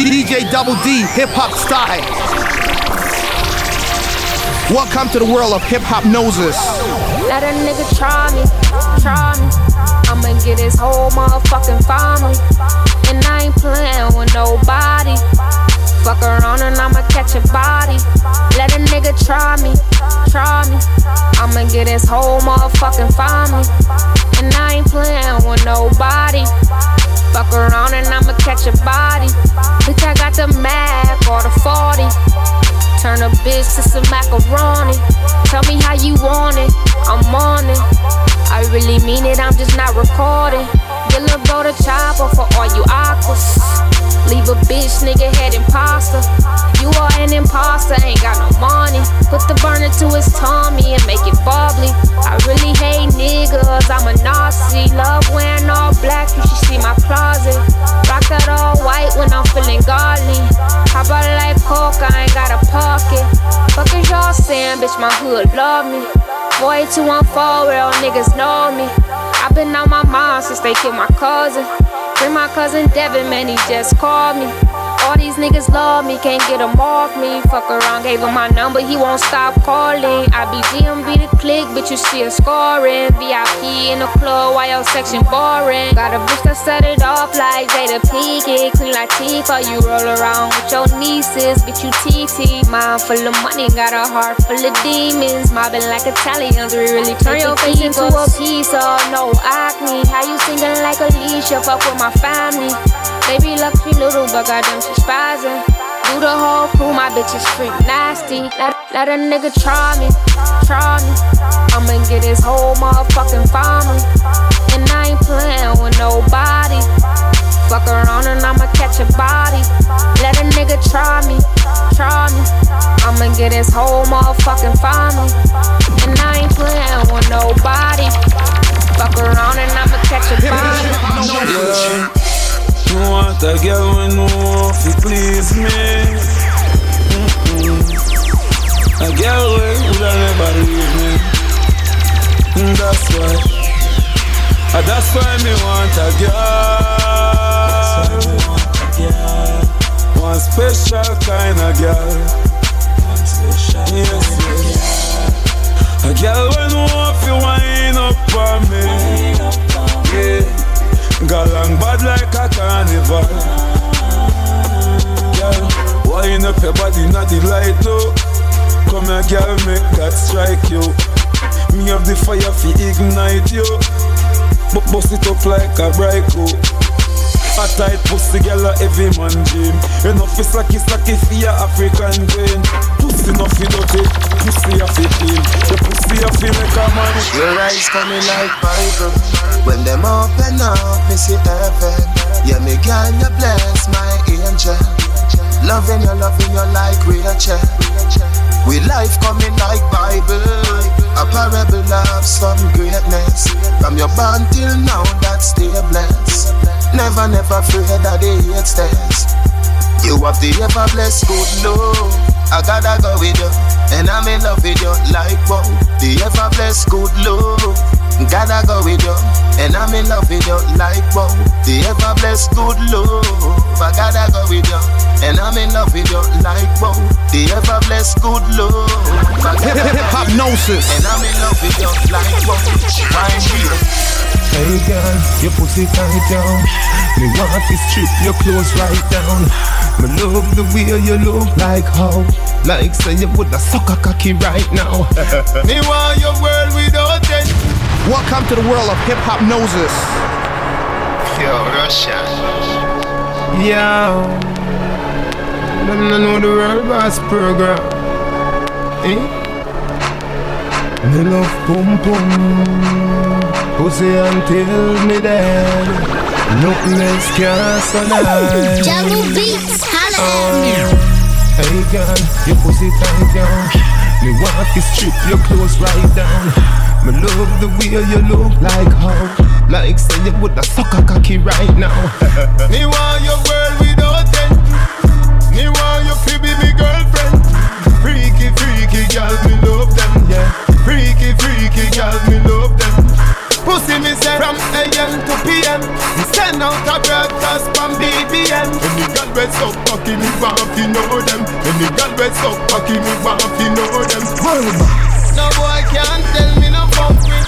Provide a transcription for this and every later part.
DJ Double D, hip hop style. Welcome to the world of Hiphopnosis. Let a nigga try me, try me. I'ma get his whole motherfucking family. And I ain't playing with nobody. Fuck around and I'ma catch a body. Let a nigga try me, try me. I'ma get his whole motherfucking family. And I ain't playing with nobody. Fuck around and I'ma catch a body. Bitch, I got the Mac or the 40. Turn a bitch to some macaroni. Tell me how you want it, I'm on it. I really mean it, I'm just not recording. Get little bro the chopper for all you aquas. Leave a bitch, nigga, head imposter. You are an imposter, ain't got no money. Put the burner to his tummy and make it bubbly. I really hate niggas, I'm a Nazi. Love wearing all black, you should see my closet. Rock that all white when I'm feeling godly. How about like coke, I ain't got a pocket. Fuck is y'all saying, bitch, my hood love me. Boy, 214, real niggas know me. I've been on my mind since they killed my cousin. My cousin Devin, man, he just called me. All these niggas love me, can't get him off me. Fuck around, gave him my number, he won't stop calling. I be GMB the click, bitch, you see a scoring. VIP in the club, why your section boring? Got a bitch that set it off like Jada Pinkett. Clean like Tifa, you roll around with your nieces, bitch, you TT. Mind full of money, got a heart full of demons. Mobbing like Italians, we really turn your face into a piece of no acne. How you singing like Alicia, fuck with my family. Baby lucky little, but goddamn she spazzing. Do the whole crew, my bitch is freak nasty. Let, let a nigga try me, try me. I'ma get his whole motherfucking family. And I ain't playing with nobody. Fuck around and I'ma catch a body. Let a nigga try me, try me. I'ma get his whole motherfucking family. And I ain't playing with nobody. Fuck around and I'ma catch a body. Yeah. You want a girl when no if you please me. Mm-mm. A girl when woulda never leave me. Mm, that's why. Uh, that's why me want a girl. One special kind of girl. Yes, yes. A girl when want you wind up on me. Yeah. Galang bad like a carnival. Girl, wind up your body, not the light though. Come here, girl, make that strike you. Me have the fire fi ignite you. But bust it up like a bright A tight pussy girl a heavy man dream Enough is like it's like if you African queen Pussy no fi dirty, pussy a fi clean The pussy a fi make a man Your eyes coming like Bible. When them open up, me see heaven. Yeah, me girl, you bless my angel. Loving you, loving you like Rachel We life coming like Bible. A parable of some greatness. From your born till now, that's stay blessed Never, never afraid of the hate stairs You have the ever blessed good love I gotta go with you And I'm in love with you like wow The ever blessed good love Gotta go with you, and I'm in love with you like wow. The ever blessed good love, I gotta go with you, and I'm in love with you like wow. The ever blessed good love, Hip gnosis, and I'm in love with you like wow. Find me. Hey girl, your pussy tight down. Me want to strip your clothes right down. Me love the way you look like how, like say you woulda suck a cocky right now. Me want your world without end. Welcome to the world of hip hop noses. Yo, Russia. Yo, them no know the world boss program. Eh? Me love pum pum, pussy until me dead. Can survive. Jungle Beats, holla at ah. me. Hey girl, your pussy tight down. Me want to strip your clothes right down. Me love the way you look like how, like say you woulda suck a cocky right now. me want your world without end. Me want you to be me girlfriend. Freaky, freaky girl, me love them, yeah. Freaky, freaky girl, me love them. Pussy me say from AM to PM. Say send out a broadcast from BBM. Any girl we suck cocky, me want to know them. Any girl we suck cocky, me want to know them. No boy can't tell me no fuck with.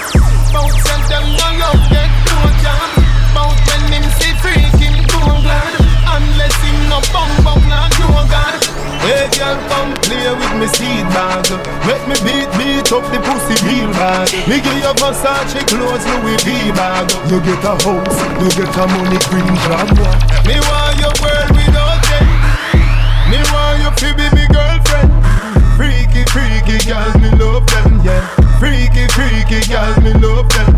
Bout send them no love get no jam. Bout when him see freak him too glad. Unless him no bum girl, come play with me seed bag. Make me beat beat up the pussy real bad. Me give you Versace clothes, Louis V bag. You get a house, you get a money green job. Me want your world without them. Me want you to be me girlfriend. Freaky, freaky girl, me love them, yeah. Freaky, freaky girl, me love them.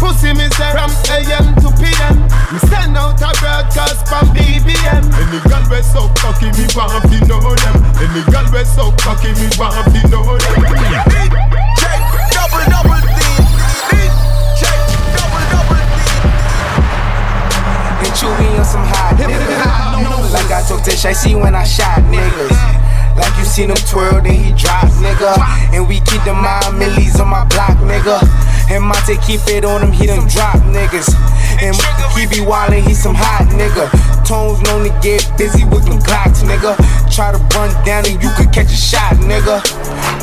Pussy me say from AM to PM. Me send out a broadcast from BBM. Any girl we so cocky, me want to know them. Any girl we so cocky, me want to know them. Check, double, double D. Check, double, double D. And chew on some hot niggas. Like I took to Shay, see when I shot niggas. Like you seen him twirl, then he drop, nigga. And we keep the mind millies on my block, nigga. And Monte keep it on him, he done drop niggas. And he be wildin', he some hot nigga. Tones known to get busy with them Glocks, nigga. Try to run down and you could catch a shot, nigga.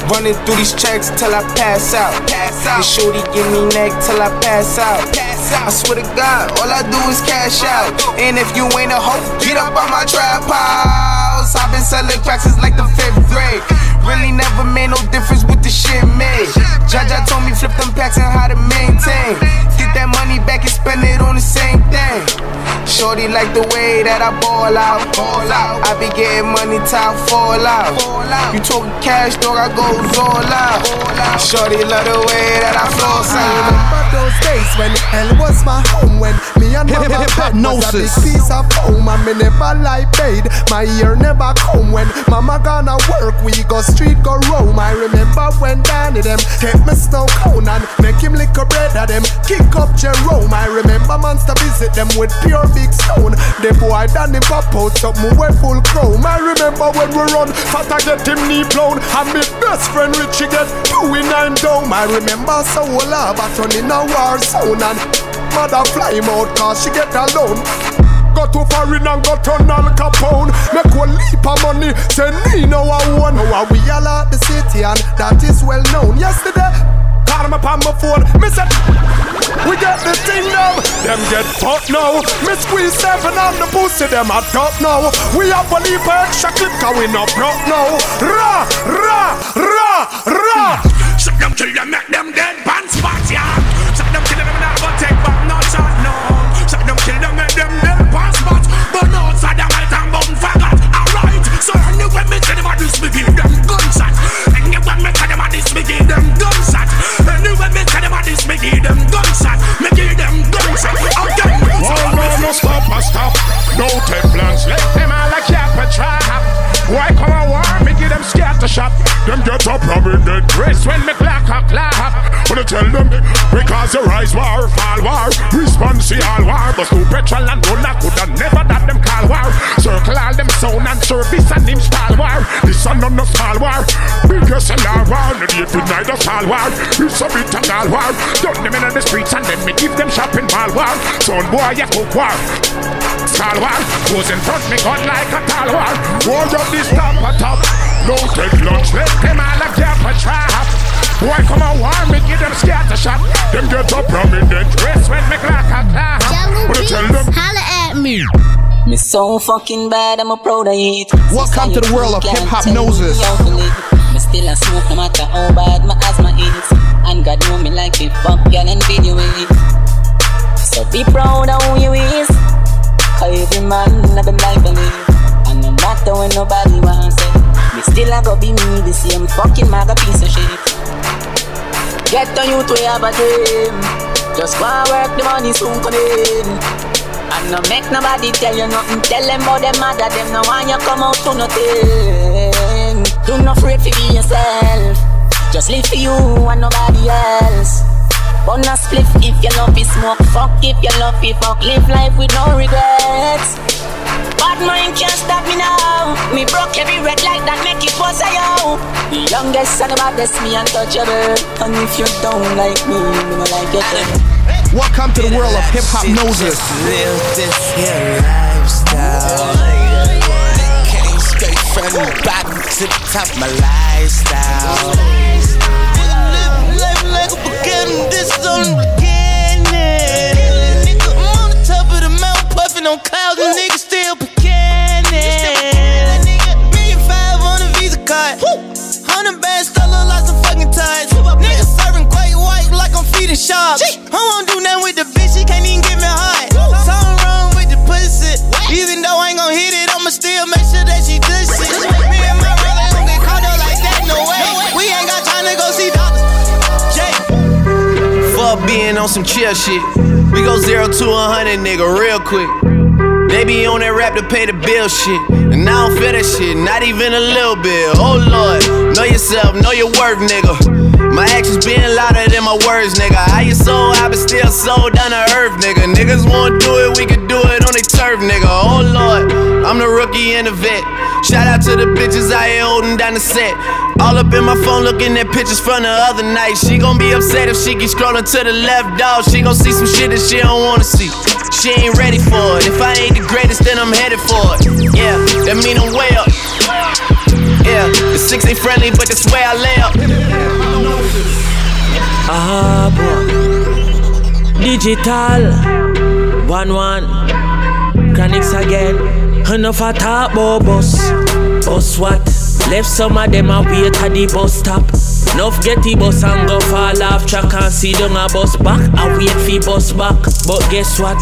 Running through these checks till I pass out. Pass out. And shorty give me neck till I pass out. Pass out. I swear to God, all I do is cash out. And if you ain't a hoe, get up on my trap house. I've been selling cracks since like the fifth grade. Really never made no difference with the shit made. Jaja told me flip them packs and how to maintain. Get that money back and spend it on the same thing. Shorty like the way that I ball out, ball out. I be getting money till I fall out. You talking cash, dog, I goes all out. Shorty love the way that I flow I out. remember those days when hell was my home When me and Hip- mama hip- bed was a big piece of home And me never lie paid My ear never come When mama gonna work We go street go roam I remember when Danny them Take me snow cone And make him lick a bread of them. Kick up Jerome I remember monster visit them With pure big stone. The boy Danny pop out Something with full chrome. I remember when we run Fata get him knee blown. And me best friend Richie get two in nine down I remember Soul Lava turn in a war zone. And mother fly him out cause she get alone Go to foreign and go turn Al Capone. Make one leap of money Say me know I own How we all at the city and that is well known? Yesterday Call him up on my phone. Me said We get the thing now. Them get fucked now. Me squeeze seven on the pussy Them I don't know We have a leap of extra clip Cause we not broke now. Ra, ra, ra, ra. Shut them till them make them dead pants spots, yeah. No, stop, no stop. No take let them all like cap a trap. Why come a war? Me give them scared to shop. Them get up rubbing dead Chris when me clock a clap. Wanna tell them because the rise war, fall war, response to all war. But no petrol and run I coulda never that them call war. Circle all them sound and service and install war. This a none no small war. Biggest and all war. No day to night a small war. It's a bit of all war. Done them in the streets and then me give them shopping mall war. Son boy you cook war. Tall war, goes in front me gun like a tall war. Hold up this top a top. No take lunch, let them all gap a trap. Boy come a war, me give them scared to shot. Them get up from in the dress when me clock a clap. Wanna tell them Holla at me. Me so fucking bad, I'm a proud of it. Welcome to the world of Hiphopnosis. Me still a smoke no matter how bad my asthma is. And God know me like it fuck girl and video it. So be proud of who you is. Cause every man have them life on it. And no matter when nobody wants it. Me still a go be me, the same fucking maga piece of shit. Get on you to have a dream. Just go and work, the money soon come in. And no make nobody tell you nothing. Tell them about them mother, them no want you come out to nothing. Do not afraid to be yourself. Just live for you and nobody else. Burn a spliff if you love it, smoke fuck if you love it, fuck. Live life with no regrets. Bad mind can't stop me now. Me broke every red light that make it was a yo. The youngest and the baddest, me untouchable. And if you don't like me, me no like you too. Welcome to the world of Hiphopnosis. Live this here lifestyle. Came straight from the bottom to the top, my lifestyle. Live life like a beginning, this is on clouds, and niggas still beginning. Million five on a Visa card. Hundred bands, still look like some fucking ties. Niggas serving great white like I'm feeding sharks. I won't do nothing with the bitch, she can't even get me hot. Something wrong with the pussy. Even though Fuck being on some chill shit. We go zero to a hundred, nigga, real quick. They be on that rap to pay the bill shit. And I don't feel that shit, not even a little bit. Oh lord, know yourself, know your worth, nigga. My actions being louder than my words, nigga. How you sold, I been still sold down to earth, nigga. Niggas won't do it, we can do it on they turf, nigga. Oh lord, I'm the rookie and the vet. Shout out to the bitches I here holding down the set. All up in my phone looking at pictures from the other night. She gon' be upset if she keep scrolling to the left, dog. She gon' see some shit that she don't wanna see. She ain't ready for it. If I ain't the greatest, then I'm headed for it. Yeah, that mean I'm way up. Yeah, the six ain't friendly, but that's where I lay up. Ah, boy. Digital. One, one. Chronixx again. Enough a talk about oh, bus. Bus what? Left some of them a wait at the bus stop. Enough get the bus and go fall off track and see them a bus back. I wait for bus back. But guess what?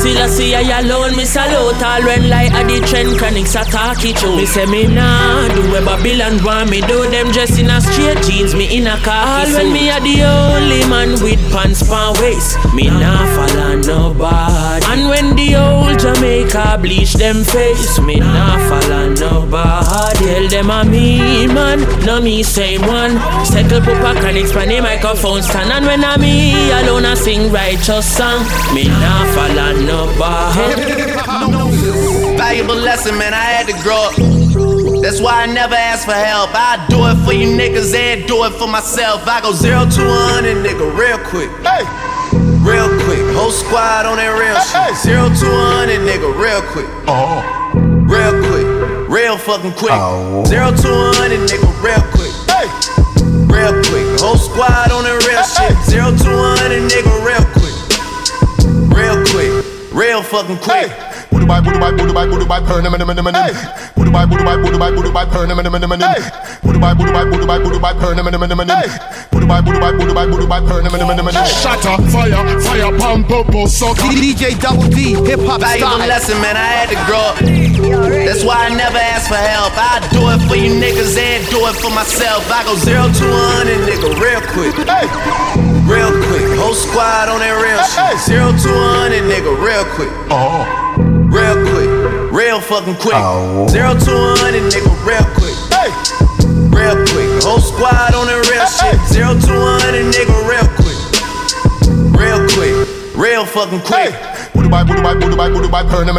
Still I see I alone, me salute all when like at the trend chronics a talk it through. Me say me nah do what Babylon want me do. Them dress in a straight jeans, me in a car. All when me a the only man with pants pan waist. Me nah follow nobody. And when the old Jamaica bleach them face, me nah follow nobody. Tell them a me man, no me same one. Settle pupa can expand the microphone stand And when I me alone I sing righteous song Me nah follow nobody Valuable lesson, man, I had to grow up. That's why I never ask for help. I do it for you niggas and do it for myself. I go zero to a hundred, nigga, real quick. Hey, Real quick. Whole squad on that real Hey, shit. Zero to a hundred, nigga, real quick. oh, Real quick. Real fucking quick. Oh. Zero to a hundred, nigga, 0 to a 100, nigga, real quick. Real quick. Real fucking quick. Hey. Booty by booty by booty by booty by per nim nim nim nim. Booty by booty by booty by booty by per nim nim nim nim. Booty by booty by booty by booty by per by booty by booty by booty by per nim nim. Shatter, fire, fire, pound, bubble, suck. DJ Double D, hip hop style. Valuable lesson, man. I had to grow up. That's why I never ask for help. I do it for you niggas and do it for myself. I go zero to one and nigga real quick. Real quick. Whole squad on that real shit. Zero to a hundred, nigga, real quick. oh, Real quick. Real fucking quick. Oh. Zero to a hundred, nigga, real quick. hey, Real quick. Whole squad on that real shit. Zero to a hundred, nigga, real quick. Real quick. Real fucking quick. hey. Budu bye, budu bye, budu bye, budu bye, burn them.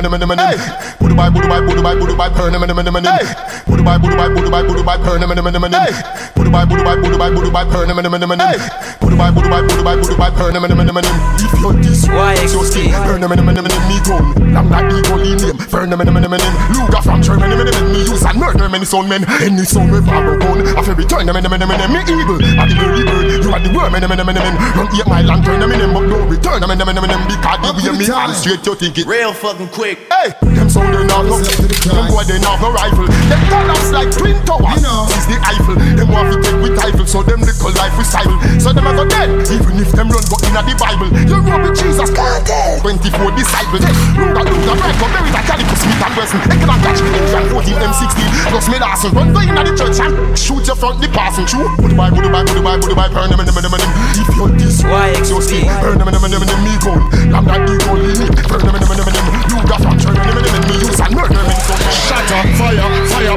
Budu bye, budu bye, budu bye, budu bye, burn them. Budu bye, budu bye, budu bye, budu bye, burn them. Budu bye, budu bye, budu bye, budu bye, burn. Budu budu budu budu them, them. If you're this Why it's your skin, burn them. Me gun, long like eagle in name, burn them. Luger from Germany, them, them, me use and murder many son men. Any son with barrow gun, I feel return them, them, them, them. Me evil, I the very bird, you are the worm, them. Run eat my land, turn them in, them, but no return them. Because the way me hand straight, you think it. Real fucking quick. Hey, them sound they not no Them boy they not no rifle. Them collapse like twin towers. You know. Is the Eiffel. Them want to take with rifle So them little life recycle So them a go dead. Even if them run but inna the Bible. You run with Jesus. God 24 disciples. Luga Luga Bread Go bury that calico Smith and Wesson They can catch England 14 M16 Plus me Larson Run go inna the church and Shoot your front the passing through. Put the Bible, the Bible, the Bible, the Bible Burn them, them, them, them, them. If you're this Why? your XP? skin. Burn them, them, them, them, them Me gun Lamb that eagle in me Burn them, them, them, them, You got Germany, them, them, them Me use and murder them so Shatter, fire,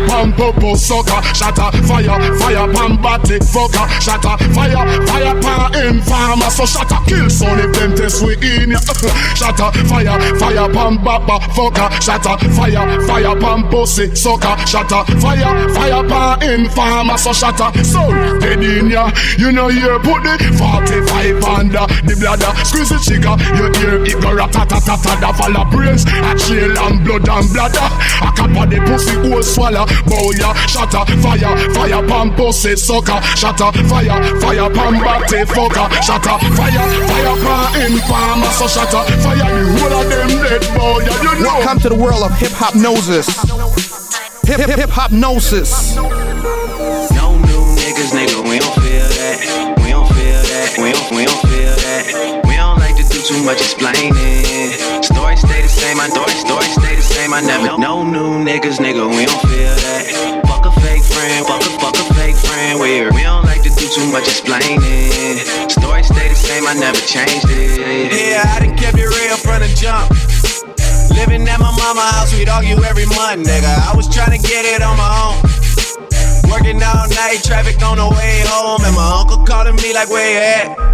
pump, bubble, sucker. Shatter fire, fire pan body fucker. Shatter fire, fire pan informer. So shatter kill son if them test we in ya. shatter fire, fire pan baba fucker. Shatter fire, fire pan pussy sucker. Shatter fire, fire pan informer. So shatter son dead in ya. You know you put the 45 under the bladder. Squeeze the trigger. You hear it go ratatata. Da fall brains. A chill and blood and bladder. A cap of the pussy hole swallow. Bow ya shatter fire, fire pan pussy sucker. Shatter fire, fire pan body fucker. Shatter fire, fire pan informer. So shatter fire the whole of them dead boy. Yeah, you know. Welcome to the world of Hiphopnosis. Hip hip hip hop gnosis. No new niggas, nigga, we don't feel that. We don't feel that. We don't, we don't feel that. We don't like to do too much explaining. Story stay the same, my story, story stay the same. I never no new niggas, nigga, we don't feel that. Fuck a fake friend, fuck a fuck a fake friend. We're we don't like to do too much explaining. Story stay the same, I never changed it. Yeah, I done kept it real from the jump. Living at my mama house, we'd argue every month, nigga. I was trying to get it on my own. Working all night, traffic on the way home, and my uncle calling me like, where you at?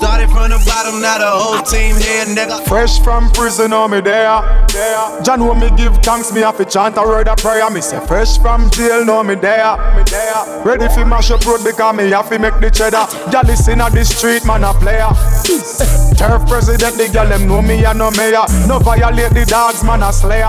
Started from the bottom, now the whole team here, nigga. Fresh from prison, oh me there. John, when me give thanks, me have to chant a word of prayer. Me say fresh from jail, no me there. Ready fi mash up road because me have to make the cheddar. Y'all listen at the street, man a player. Turf president, the girl them know me and no mayor. No violate the dogs, man a slayer.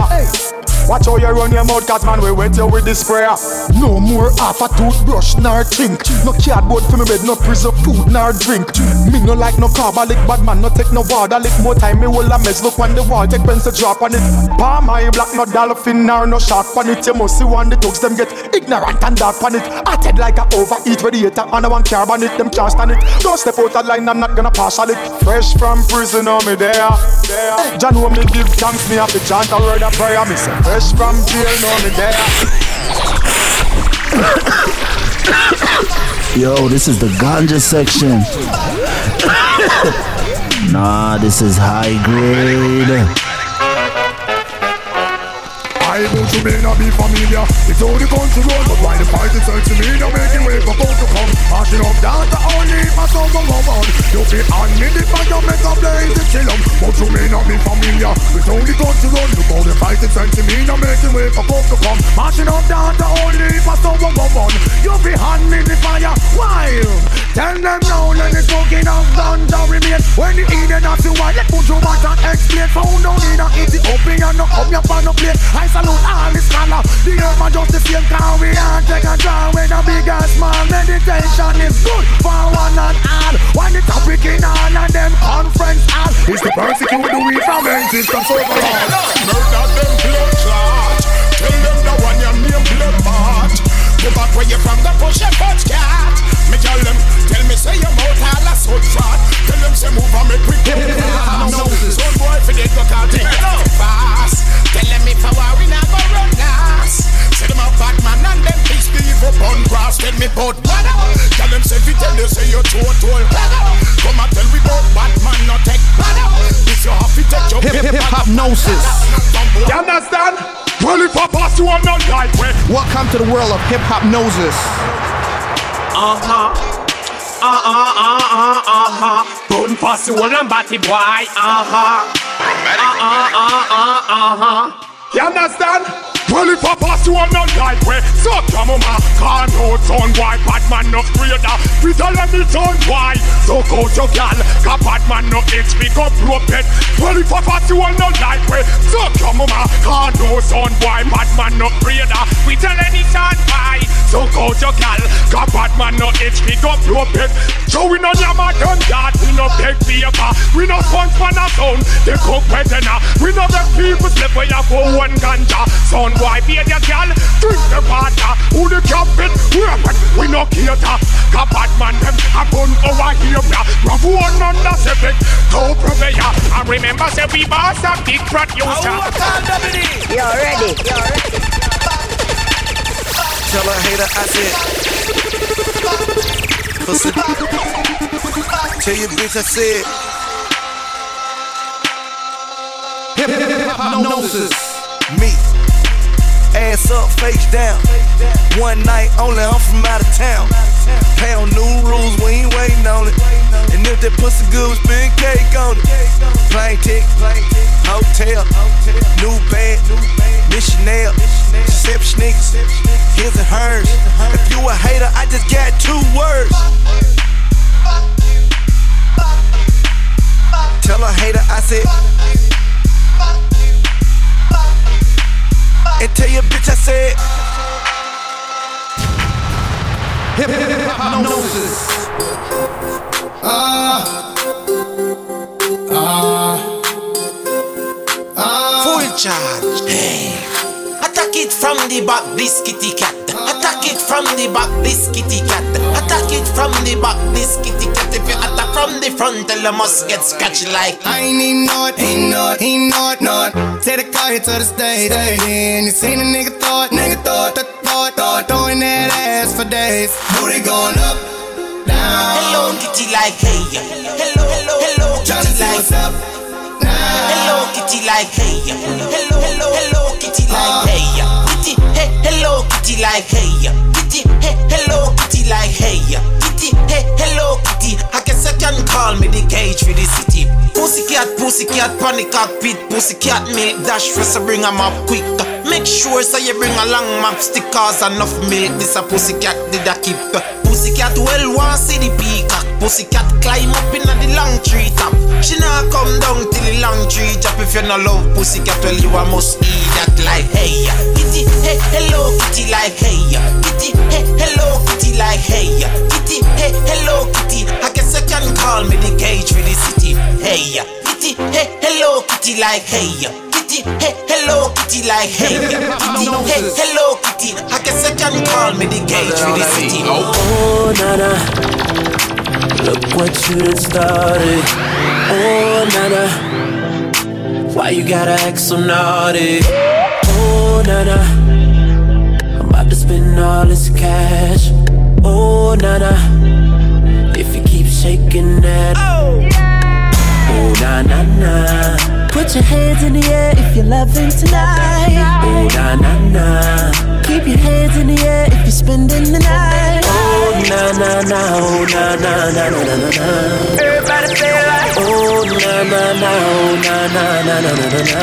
Watch how you run your mouth, cause man, we wet you with the sprayer. No more half a toothbrush, nor think. No cardboard for me bed, no prison food, nor drink. Me no like no carbolic, bad man, no take no water. Lick more time, me will a mess. Look on the wall, take pencil drop on it. Palm eye black, no dolphin, nor no shark on it. You must see one the thugs, them get ignorant and dark on it. Head like a overeat radiator, and I want carbon it, them can't stand it. Don't step out of line, I'm not gonna pass on it. Fresh from prison, oh me there. John, me give thanks, me have to chant a word of prayer. Me say, fresh from jail, me. Yo, this is the ganja section. nah, this is high grade. I know you may not be familiar. It's all the country road But why the party turns to me? Now making way for folks to come. Marching up down to only my song go on. You be on me the fire make a blaze to kill 'em But you may not be familiar. It's all the country road Look how the party turns to me. Now making way for folks to come. Mashing up down to only my song go on. You be on me the fire Why? Tell them now Let the smoking of guns remain. When the Eden of the one Let put you back and explain Found down in a Ethiopia No come up on no plate salute all the scholar to the world of Hiphopnosis. Uh-huh uh-uh, uh-uh, uh-huh. Bone pass you on and batty boy, uh-huh. Uh-uh, uh-uh, uh-huh. You understand? Well, if I pass you on not like way, so come on. Can't hold son, why bad man no creator. We tell them it's on why. So go to gal, cause bad man no itch, pick up rope it. Well, if I pass you on not like way, so come on. Can't hold son, why bad man no creator. We tell them it's on why. So out your gal. Got bad man no itch, pick up your pet. So we no yama done that. We no beg paper. We no sponge man a sound. They cook better now. We no beg people slip where you go one ganja. Son boy, be a gal. Drink the water. Who the captain? Weapon. We no cater. Got bad man them. I put over here. Rough one under seven. Go purveyor. I remember say we boss a big producer. You're ready. You're ready. Tell a hater I said. Pussy. Tell your bitch I said. Hypnosis. Me. Ass up, face down. One night only, I'm from out of town. Pound new rules, we ain't waiting on it. And if that pussy good, spin cake on it. Plane ticket, hotel, new bag, missionary, deception niggas, his and hers. If you a hater, I just got two words. Tell a hater I said. And tell your bitch I said. Hypnosis. Ah. Ah. Charge. Hey. Attack it from the back, this kitty cat. Attack it from the back, this kitty cat. Attack it from the back, this kitty cat. If you attack from the front, tell you must get scratched like. I ain't even know it, ain't know it, ain't know it, know. Take the car here to the state, and you seen a nigga thought, nigga thought, thought, thought, thought, throwing that ass for days. Booty going up, down. Hello, kitty like hey. Hello, hello, hello, kitty like. what's up, Hello, kitty like hey. Hello, hello, hello, kitty like hey. Kitty, hey, hello, kitty like hey. Kitty, hey, hello, kitty like hey. Kitty, hey, hello, kitty. I guess I can call me the cage for the city. Pussycat, pussycat, panic cockpit, pussycat milk dash for so bring 'em up quick. Make sure so you bring along map stickers enough milk. This a pussycat did I keep. Pussycat well want see the peacock. Pussycat climb up in the long tree top. She nah come down till the long tree drop. If you no love pussycat, well you a must eat that like hey. Kitty, hey, hello kitty like hey. Kitty, hey, hello kitty like hey. Kitty, hey, hello kitty. I guess I can call me the cage for the city. Hey, kitty, hey, hello kitty like hey. Kitty, hey, hello kitty like hey. Kitty, hey, hello kitty. I guess I can call me the cage for the city. Oh, nana. Look what you done started. Oh, nana. Why you gotta act so naughty? Oh, nana. I'm about to spend all this cash. Oh, nana. If you keep shaking that. Oh, na na na. Put your hands in the air if you're loving tonight. Oh, na na na. Keep your hands in the air if you're spending the night. Oh, na na na. Oh, na na na na na na na. Everybody say like. Oh, na na na. Oh, na na na na na na na.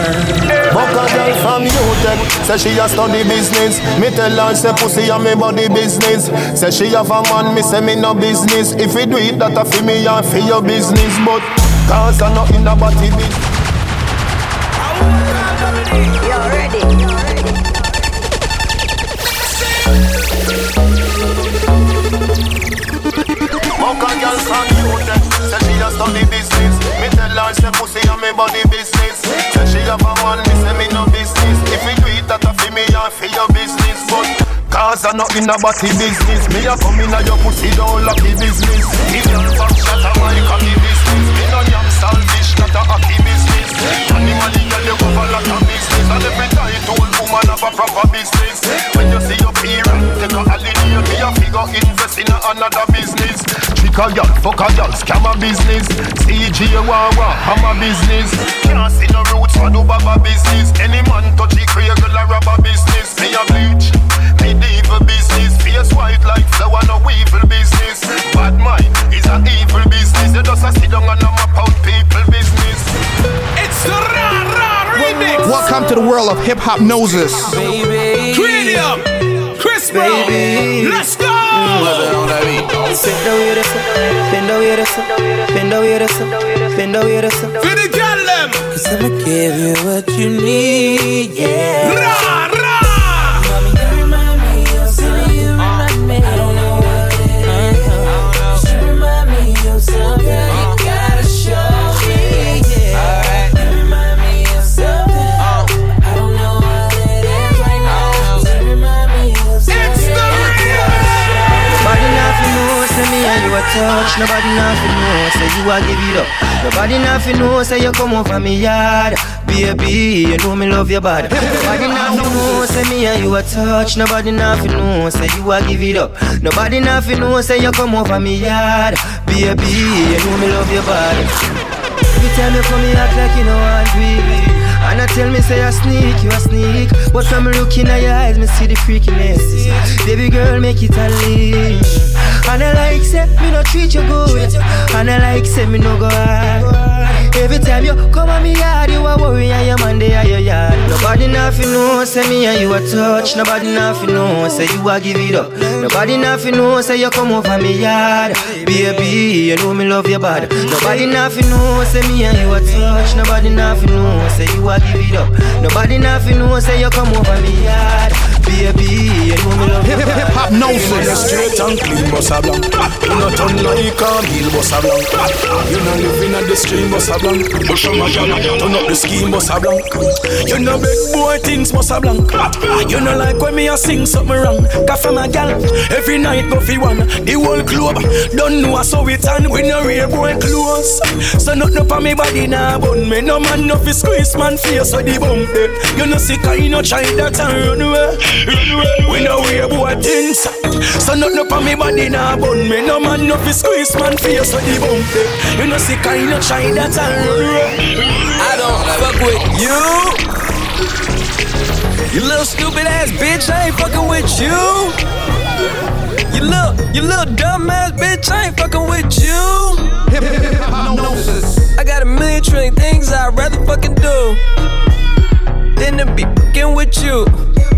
Buck a girl from UTech Say she a study business Me tell her say pussy a me body business Say she have a man, me say me no business If you do it, that a fi me and fi your business But cause I not in the body business You're ready. You're ready. Buck a girl from UTech Say she a study business. Me tell her say pussy a me body business. Say she have a man, me say me no business. If you do it, that a fi me and fi your business. But Cause I not in a body business. Me a come in a your pussy don't lucky business. If you fuck shot a my cocky Trick a girl, fuck a girl, scam a business CG Wawa, I'm a business Can't see no roots for do baba business Any man touch it, create a rubber business Me a bleach medieval business. Face white like flower, no evil business. Bad mind is an evil business. You just a sit down and a map out people business. It's the Ra Ra remix. Welcome to the world of Hiphopnosis. Baby Cranium, Chris Baby. Let's go. Bend over here, bend over here, bend over here, bend over here. For the girl them. Cause I'ma give you what you need, yeah. Touch. Nobody nothing know, say you a give it up. Nobody nothing know, say you come over me yard. Baby, you know me love your body. Nobody nothing know, say me and you a touch. Nobody nothing know, say you a give it up. Nobody nothing know, say you come over me yard. Baby, you know me love your body. Every time you come, you act like you know want me. And I tell me say I sneak, you a sneak But from looking at your eyes, me see the freakiness Baby girl, make it a leave And I like say, me no treat you good. And I like say, me no go hard. Every time you come on me yard, you a worry and your man they are your yard. Nobody nothing know, say me and you a touch. Nobody nothing know, say you a give it up. Nobody nothing know, say you come over me yard. Baby, you know me love your body Nobody nothing know, say me and you a touch. Nobody nothing know, say you a give it up. Nobody nothing know, say you come over me yard Baby, you know me love body Hip hop knows this. Straight and clean, boss a blanc. You not turn like a meal, boss a blanc. You not living at the stream, boss a blanc. Push on my gun, turn up the scheme, boss a blanc. You know big boy things, boss a blanc. You know like when me a sing something wrong. From a gal, every night go fi one. The whole club don't know so it and we no real boy close. So nothing up on me body now, but me no man no fi squeeze man face so the bump it. You know sick, I no try that and run away. Run away. We no real boy things. So nothing up on me body now, but me no man no fi squeeze man face so the bump it. You know sick, I no try that and run away. I don't fuck with you. You little stupid ass bitch, I ain't fucking with you. You little, you little dumb ass bitch, I ain't fucking with you. I got a million trillion things I'd rather fucking do than to be fucking with you.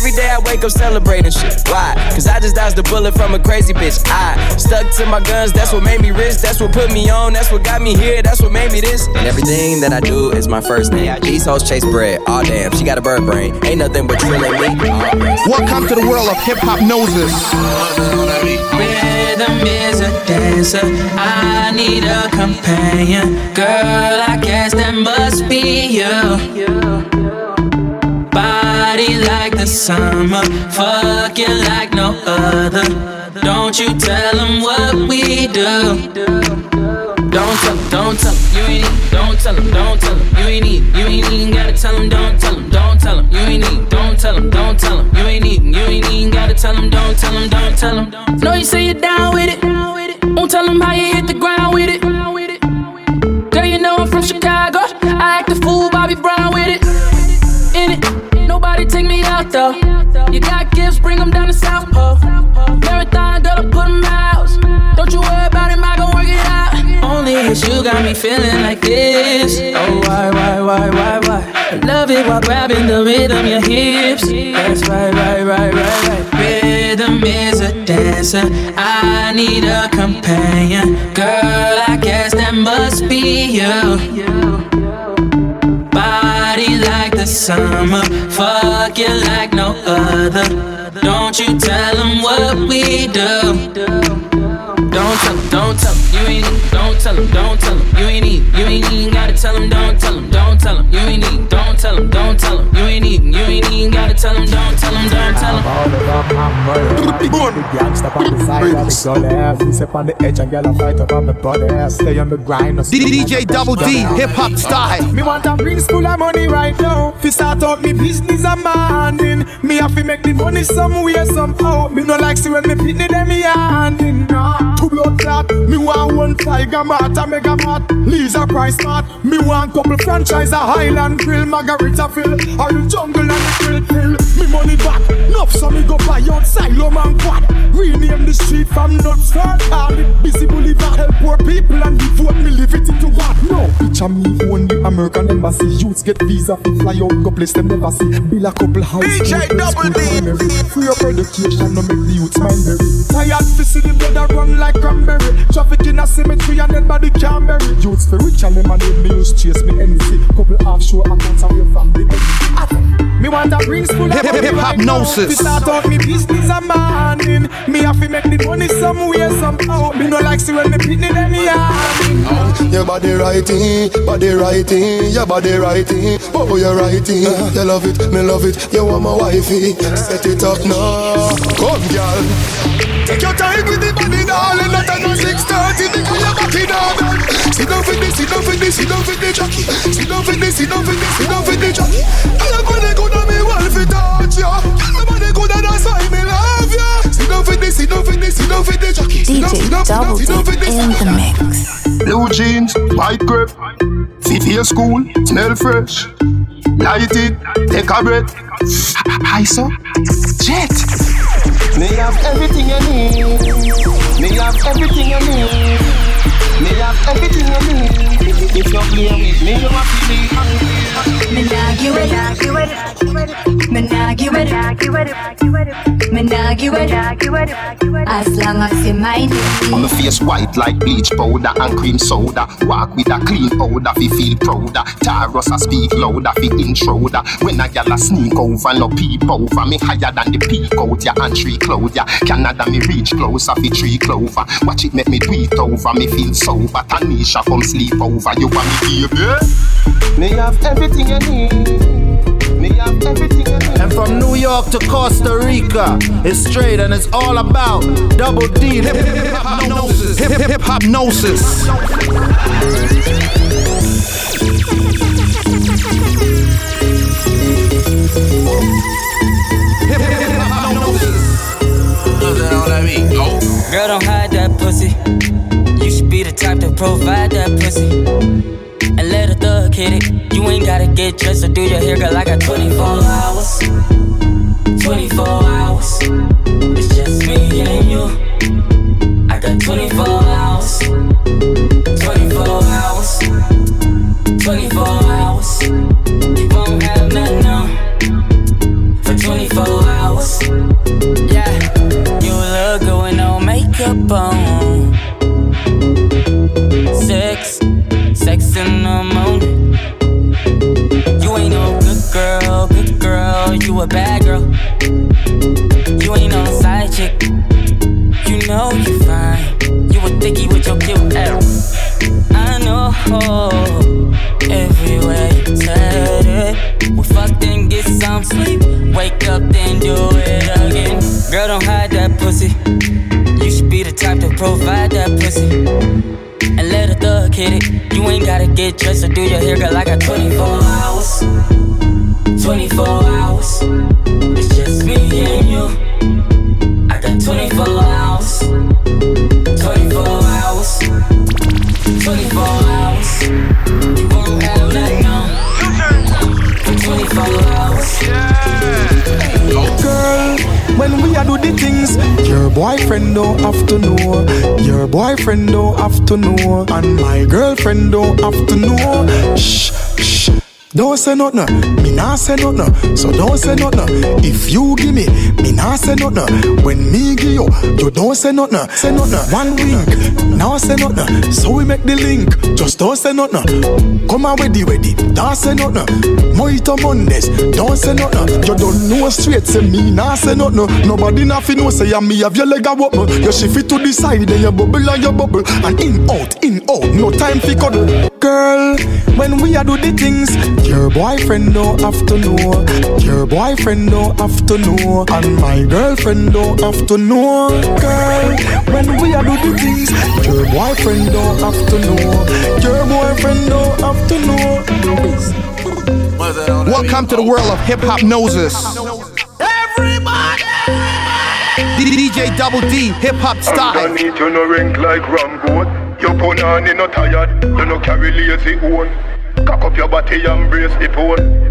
every day I wake up celebrating shit. Why? Cause I just dodged a bullet from a crazy bitch. I stuck to my guns, that's what made me rich. That's what put me on, that's what got me here, that's what made me this. And everything that I do is my first name. These hoes chase bread. Aw, damn, she got a bird brain. Ain't nothing but trilling me. Welcome to the world of Hiphopnosis. Rhythm is a dancer. I need a companion. Girl, I guess that must be you. Body like the summer. Fucking like no other. Don't you tell them what we do. Don't tell them, don't tell them, you ain't need, don't tell them, don't tell them, you ain't need, you ain't even gotta tell them, don't tell them, don't tell them, you ain't need, don't tell them, don't tell them, you ain't need, you ain't even gotta tell them, don't tell them, don't tell them. No, you say you're down with it, won't tell them how you hit the ground with it. Girl, you know I'm from Chicago, I act a fool, Bobby Brown with it. It, nobody take me out though. You got gifts, bring them down to South Pole. Marathon, girl, I put them out. Don't you worry about him, I gon' work it out. Only it's you got me feeling like this. Oh, why, why, why, why, why? Love it while grabbing the rhythm, your hips. That's right, right, right, right, right. Rhythm is a dancer. I need a companion. Girl, I guess that must be you. Summer, fuck you like no other. Don't you tell them what we do. Don't tell them, don't tell them, you ain't need, don't tell them, don't tell them, you ain't need, you ain't even gotta tell them, don't tell them, don't tell them, you ain't need, don't tell them, don't tell them, you ain't need, you ain't even gotta tell them, don't tell them, don't tell them. Gangsta on the side of the gully ass. Step on the edge and get a fight up on my body ass. Stay on the grind. DJ Double D, hip hop style. Me want a real school of money right now. Fi start out me business a mandin. Me have to make the money somewhere somehow. Me no like see when me pitney them me handin. Nah. Two blood clot. Me want one tiger mart a mega mart. Lisa Price smart. Me want couple franchise a Highland Grill, Margaritaville, or the jungle and the grill hill. Me money back. Enough so me go buy outside low man quad. Rename the street from nuts start hard. Busy believer help poor people and devote me live it into what? No, picture me own the American embassy. Youths get visa fi fly out, go place them never see. Build a couple house, DJ Double D. Free up education, no make the youths mind very. Tired to see the blood a run like cranberry. Traffic in a cemetery and then body can't bury. Youths for rich and them and they me use chase me anything. Couple offshore accounts away from the enemy. Me want a rings full of Hip- hip- hypnosis. We start out me business a morning. Me have to make the money somewhere somehow. Me no like see when me pitney them yarning. Your body writing, body writing, your body writing. Oh, you're writing. You love it, me love it. You want my wifey. Set it up now. Come, girl. Take your time with the body, darling. Not at 6:30, nigga, you're back in order. Sit down for this, sit down for this, sit down for the jockey. Sit down for this, sit down for this, sit down for the jockey. Your body good on me, well fit touch ya. Your body good and that's why me love ya. Sit down for this, sit down for this, sit down for the jockey. Down, down, down, down for this. in the mix. Blue jeans, white grip. Fit feel school, smell fresh. Light it, take a breath. Hi, so jet. Me have everything you need. Me have everything you need. It, me nah give it, me nah give it. As long as you mind it. On my face white like bleach powder and cream soda. Walk with a clean odor, fi feel prouder. Taros a speak louder, fi intruder. When a gal a sneak over, no peep over. Me higher than the peak out ya and tree cloud ya. Canada me reach closer, fi tree clover. Watch it make me do it over, me feel sober. Tanisha come sleep over, you want me baby? Me have everything you need. And from New York to Costa Rica, it's straight and it's all about double D. Hip hypnosis. Hip hip hypnosis. Hip hip hypnosis. Girl, don't hide that pussy. You should be the type to provide that pussy. And let thug hit it. You ain't gotta get dressed or do your hair, girl. I got 24 hours. 24 hours. It's just me and you. I got 24 hours. 24 hours. 24 hours. You won't have nothing on for 24 hours. With your cute. Eh? I know everywhere you said it. We fucked and get some sleep. Wake up, then do it again. Girl, don't hide that pussy. You should be the type to provide that pussy. And let a thug hit it. You ain't gotta get dressed or do your hair, girl. I got 24 hours. 24 hours. Boyfriend don't have to know. Your boyfriend don't have to know, and my girlfriend don't have to know. Shh. Don't say nothing, me nah say nothing. So don't say nothing. If you give me, me nah say nothing. When me give you, you don't say nothing. Say nothing. One week, now say nothing. So we make the link. Just don't say nothing. Come on, ready, ready. Don't say nothing. Mojito Mondays, don't say nothing. You don't know straight, say me nah say nothing. Nobody nothing know say ya me have your leg a wobble. You shift it to the side, then you bubble and you bubble. And in out, in out, no time for cuddle. Girl, when we a do the things, your boyfriend don't have to know. Your boyfriend don't have to know. And my girlfriend don't have to know. Girl, when we a do the things, your boyfriend don't have to know. Your boyfriend don't have to know. Welcome to the world of Hiphopnosis. Everybody. DJ Double D, hip hop style. Underneath you no rank like ram goat. Your punani no tired, you no carry lazy own. Cock up your body and brace the pole.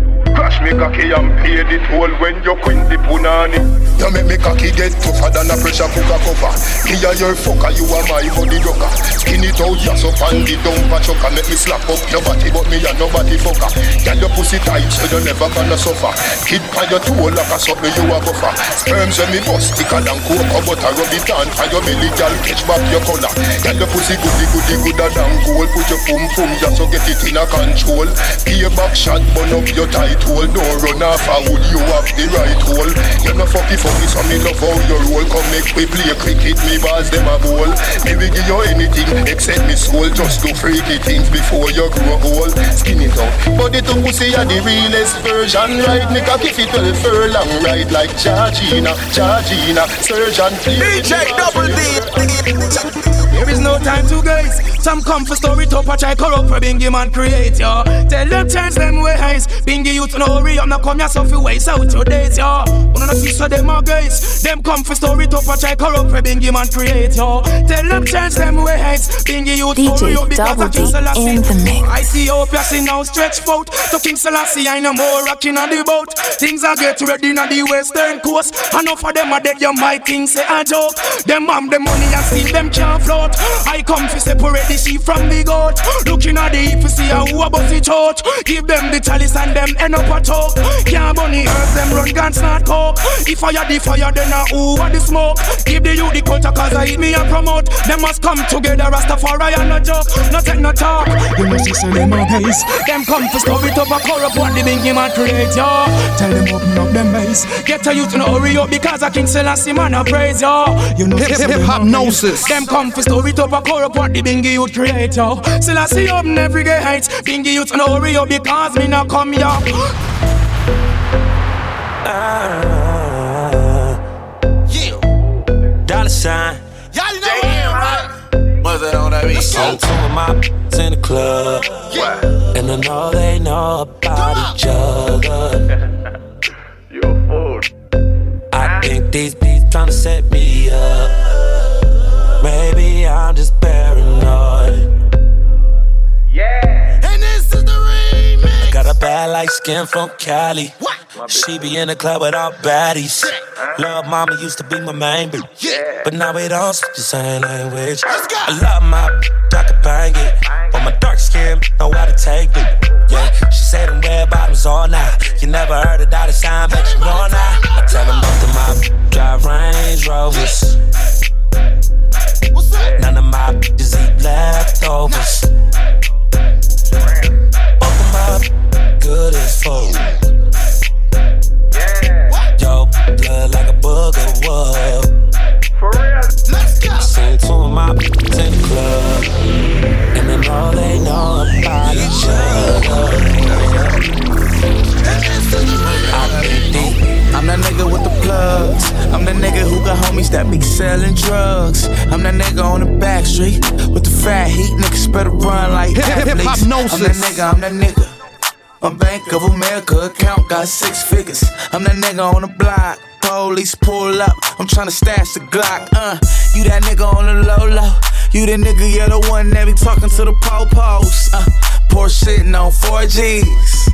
Dash me cocky and pay the toll when you quint the punani. You make me cocky get tougher than a pressure cooker cover. A your fucker, you are my body ducker. Skin it out, yes up and the dumper chucker. Make me slap up your body, but me a nobody fucker. Girl, your pussy tight, so you never gonna suffer. Kid by your toe like a something you a buffer. Sperms when me bust, thicker than cocoa butter. Rub it on for your belly, girl, catch back your color. Girl, your pussy goody goody gooder than gold. Put your pum pum, just so get it in a control. Pay back shot, burn up your tight hole. Don't run off a wood, you have the right hole. You no fucky fucky, so me love how you roll. Come make me play cricket, me balls them a bowl. Me will give you anything except me soul. Just do freaky things before you grow old. Skin it out, but it up pussy are the realest version. Right, me cocky fit well furlong. Right like Georgina, Georgina, surgeon. DJ Double D. There is no time to guys. Some come for story top a try corrupt for Bingy man create yo. Tell them change them ways. Bingy youth no hurry, I'm not come here so fi waste out your days yo. One of the piece of them are guys. Them come for story top a try corrupt for Bingy man create yo. Tell them change them ways. Bingy DJ hurry up because of King Selassie. in the mix. Ethiopia see now stretch out to King Selassie. I know more rocking on the boat. Things are get ready on the western coast. Enough of them are dead. You might think say a joke. Them mom the money and see them can't float. I come to separate the sheep from the goat. Looking at the heap to see how who about the church. Give them the chalice and them end up a talk. Can't bunny earth them run guns not coke. If I the fire then I who are the smoke. Give the youth the culture cause I eat me and promote. Them must come together Rastafari and no joke. No take no talk. You know see so them a base. Them come to stop it up a corrupt what the big man create yo. Tell them open up them base. Get a youth to hurry up because I King Selassie man I praise yo. You know Hip- see hip- a hypnosis. Them come to stop it up a corrupt what the bingy youth create yo. Selassie up in every gate. Bingy youth to hurry up because me not come here. Dollar sign. Y'all know Damn, right? What's that on that beat? So two of my in the club. And I know they know about each other. I think these beats tryna set me up. Maybe I'm just paranoid. Yeah. And this is the remix. Got a bad like skin from Cali. She be in the club with all baddies. Love mama used to be my main bitch. But now we don't speak the same language. I love my I can bang it. But my dark skin know how to take it. Yeah, she said them red bottoms all night. You never heard it of dollar sign, but you know now. I tell them both of my drive Range Rovers. None of my bitches eat leftovers. Both of my good as full. Yo, blood like a booger would. For real, let's go. Seen two of my bitches in the club, and then all they know about each other. I'm that nigga with the plugs. I'm that nigga who got homies that be selling drugs. I'm that nigga on the back street with the fat heat. Niggas better run like Hip- hip- athletes. hypnosis. I'm that nigga, I'm that nigga. My Bank of America account got six figures. I'm that nigga on the block. Police pull up. I'm tryna stash the Glock. Uh, you that nigga on the low low. You the nigga, yeah, the one that be talking to the po-pos. Uh, poor sitting on 4Gs.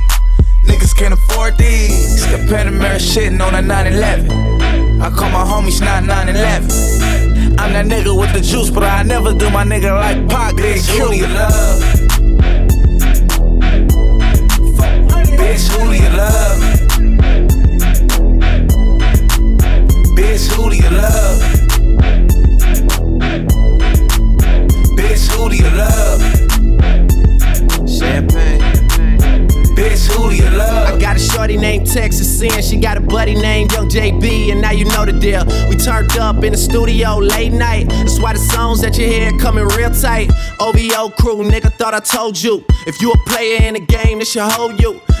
Niggas can't afford these. The Panamera shitting on a 911. I call my homies not 911. I'm that nigga with the juice, but I never do my nigga like Pac. Do you love? Bitch, who do you love? Bitch, who do you love? Bitch, who do you love? Champagne. Bitch, who do you love? I got a shorty named Texas Sin. She got a buddy named Young JB, and now you know the deal. We turned up in the studio late night. That's why the songs that you hear coming real tight. OVO crew, nigga, thought I told you. If you a player in the game, this should hold you.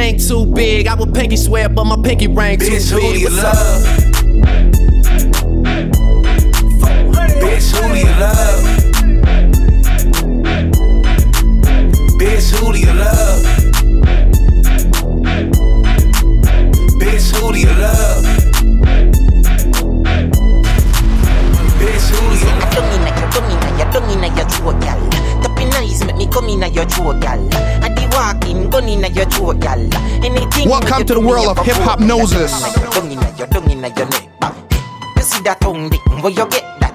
ain't too big. I would pinky swear, but my pinky ring too Bitch, big. who do you What's love? up? Bitch, who do you love? Bitch, who do you love? Bitch, who do you love? Bitch, who do you love? Dung inna your, dung inna your, your throat, gal. Tapping eyes make me come inna your throat, gal. I be walking, gun inna your throat, gal. Anything. Welcome to the world of Hiphopnosis. Dung inna your, dung inna your neck. You see that tongue dick, where you get that?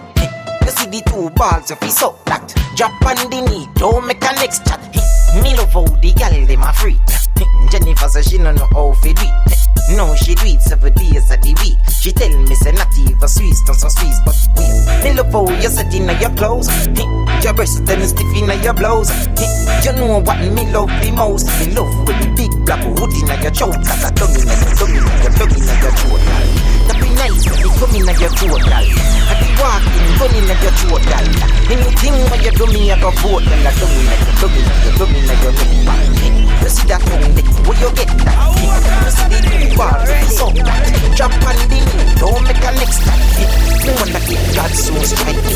You see the two balls of his up that. Drop on the knee, don't make a next chat. Me love how the gal dem a free. Jennifer say she no know how fi do it. No, she do it seven days of the week. She tell me say not even Swiss, not so Swiss, but we. Me love how you set in your clothes. Your breast them stiff in your blouse. You know what me love the most. Me love with the big black hood in your throat. Cause I dung in your, dung in your, dung in your throat. Nice me come in your throat, gal. I walking, gun in your throat. Anything when you do me, I go vote, gal. I dung in your, dung in your, dung in your neck. You see that tongue dick, where you get that? You see the two balls, so that. Drop on the knee, don't make a next time. Me wanna get God so strike me.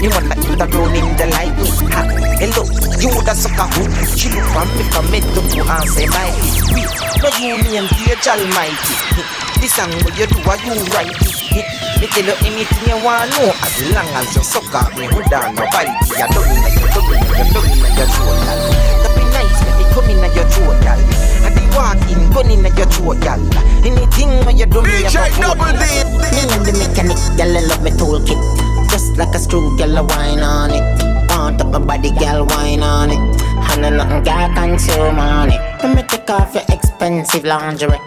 Me wanna hit the ground in the light me. Ha, hello, you the sucker who? She look for me from me to go and say my we. No you name Gage Almighty. This song what you do, what you write it. Me tell you anything you want know. As long as you suck up me Who down nobody You don't like you don't like you don't like your throat gal That be nice when they come in at your throat gal And they walk in gun in at your throat gal Anything when you do me I go Double D. Me and the mechanic gal I love me toolkit. Just like a screw gal I wine on it. Want up my body gal wine on it. And I nothing consume on it. Let me take off your expensive lingerie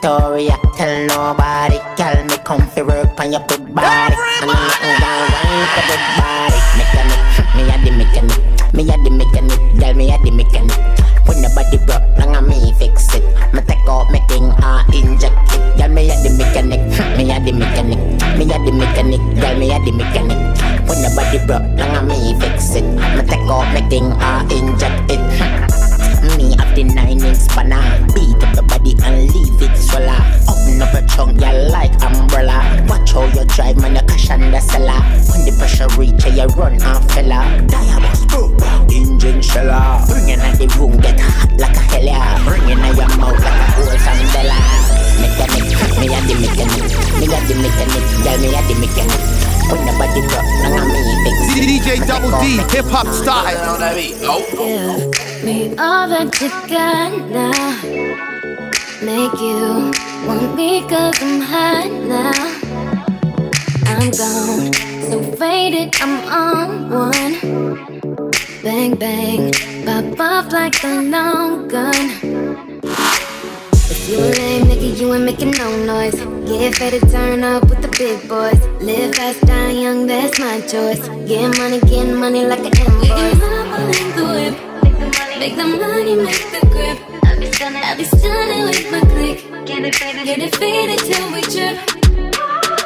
Victoria, tell nobody. Tell me come fi work on your good body. And I'm nothing gonna wine for good body. Mechanic, me a the mechanic. Me a the mechanic, girl me a the mechanic. When the body broke, long me fix it. Me take out me thing, uh, inject it. Girl me a the mechanic, me a the mechanic. Me a the mechanic, girl me a the mechanic. When the body broke, long me fix it. Me take out me thing, uh, inject it. Me have the nine inch spanner Beat up the body and leave swallow Open up a trunk, you like umbrella. Watch how you drive, man, you cash on the cellar When the pressure reach, you run and fella Diabos, bro, engine sheller Bring in at the room, get hot like a hella Bring in at your mouth like a whole candela Mechanic, me a the mechanic Me a the mechanic, girl, me a the mechanic When the body broke, long a me fix it. DJ Double D, hip hop style. Me all that you got now Make you want me cause I'm hot now. I'm gone, so faded, I'm on one. Bang bang, pop off like a long gun. If you a lame nigga, you ain't making no noise. Get fed to turn up with the big boys. Live fast, die young, that's my choice. Get money, get money like an invoice. Can hop on in the whip. Make the money, make the grip. I'll be stunning, with my click. Get it faded, get it faded till we trip.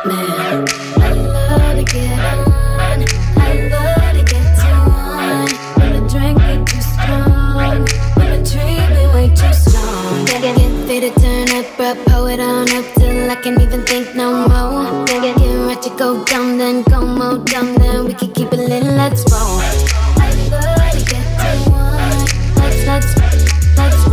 Man, I love to get on. I love to get to one. When the drink get too strong, when the be way too strong. Get, get faded, turn up, it on up till I can't even think no more. Get, get right to go down, then go more down, then we can keep it lit, let's roll. I love to get to one. Let's, let's,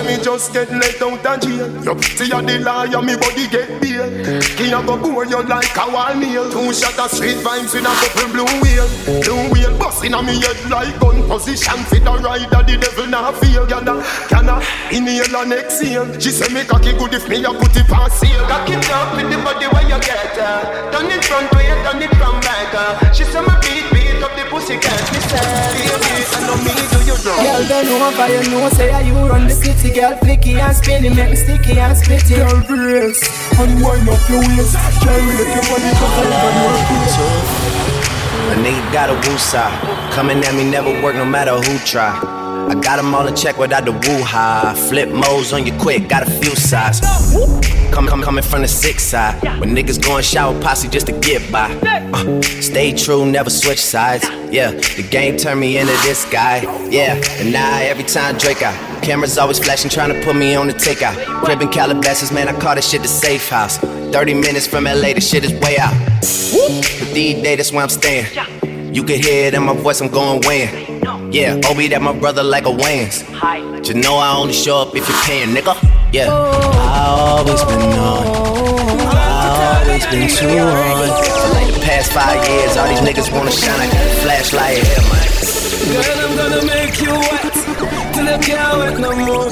say me just get let out of jail. You see a the liar, me body get bail. King a go bore you like a wall nail. Two shot of street vibes with a couple blue wheel. Blue wheel busting on me head like gun position. Fit a rider, the devil not feel. Can a, can a inhale and exhale. She say me cocky good if me a put it on sale. Cock it up with the body where you get her. Turn it front way, turn it from back. uh. She say my beat, the pussy, can't be sad. Baby, I know me do you wrong. Girl, don't know if I know, say how you run the city. Girl, flicky and spinny, make me sticky and spitty. Girl, brace, and wind up your waist. Girl, make your body go over A nigga got a woosah. Coming at me never work no matter who try. I got them all in check without the woo ha. Flip modes on you quick, got a few sides. Come, come, coming from the six side. When niggas going shower posse just to get by. Uh, stay true, never switch sides. Yeah, the game turned me into this guy. Yeah, and now every time Drake out. Cameras always flashing, trying to put me on the takeout. Crib in Calabasas, man, I call this shit the safe house. 30 minutes from LA, the shit is way out. But these days, that's where I'm staying. You can hear it in my voice, I'm going weighing. Yeah, Obi, that my brother like a Wayans. You know I only show up if you're paying, nigga. Yeah, oh. I always been on. I always been too on. For like the past five years, all these niggas wanna shine like a flashlight here, man. Girl, I'm gonna make you wet till you can't wet no more.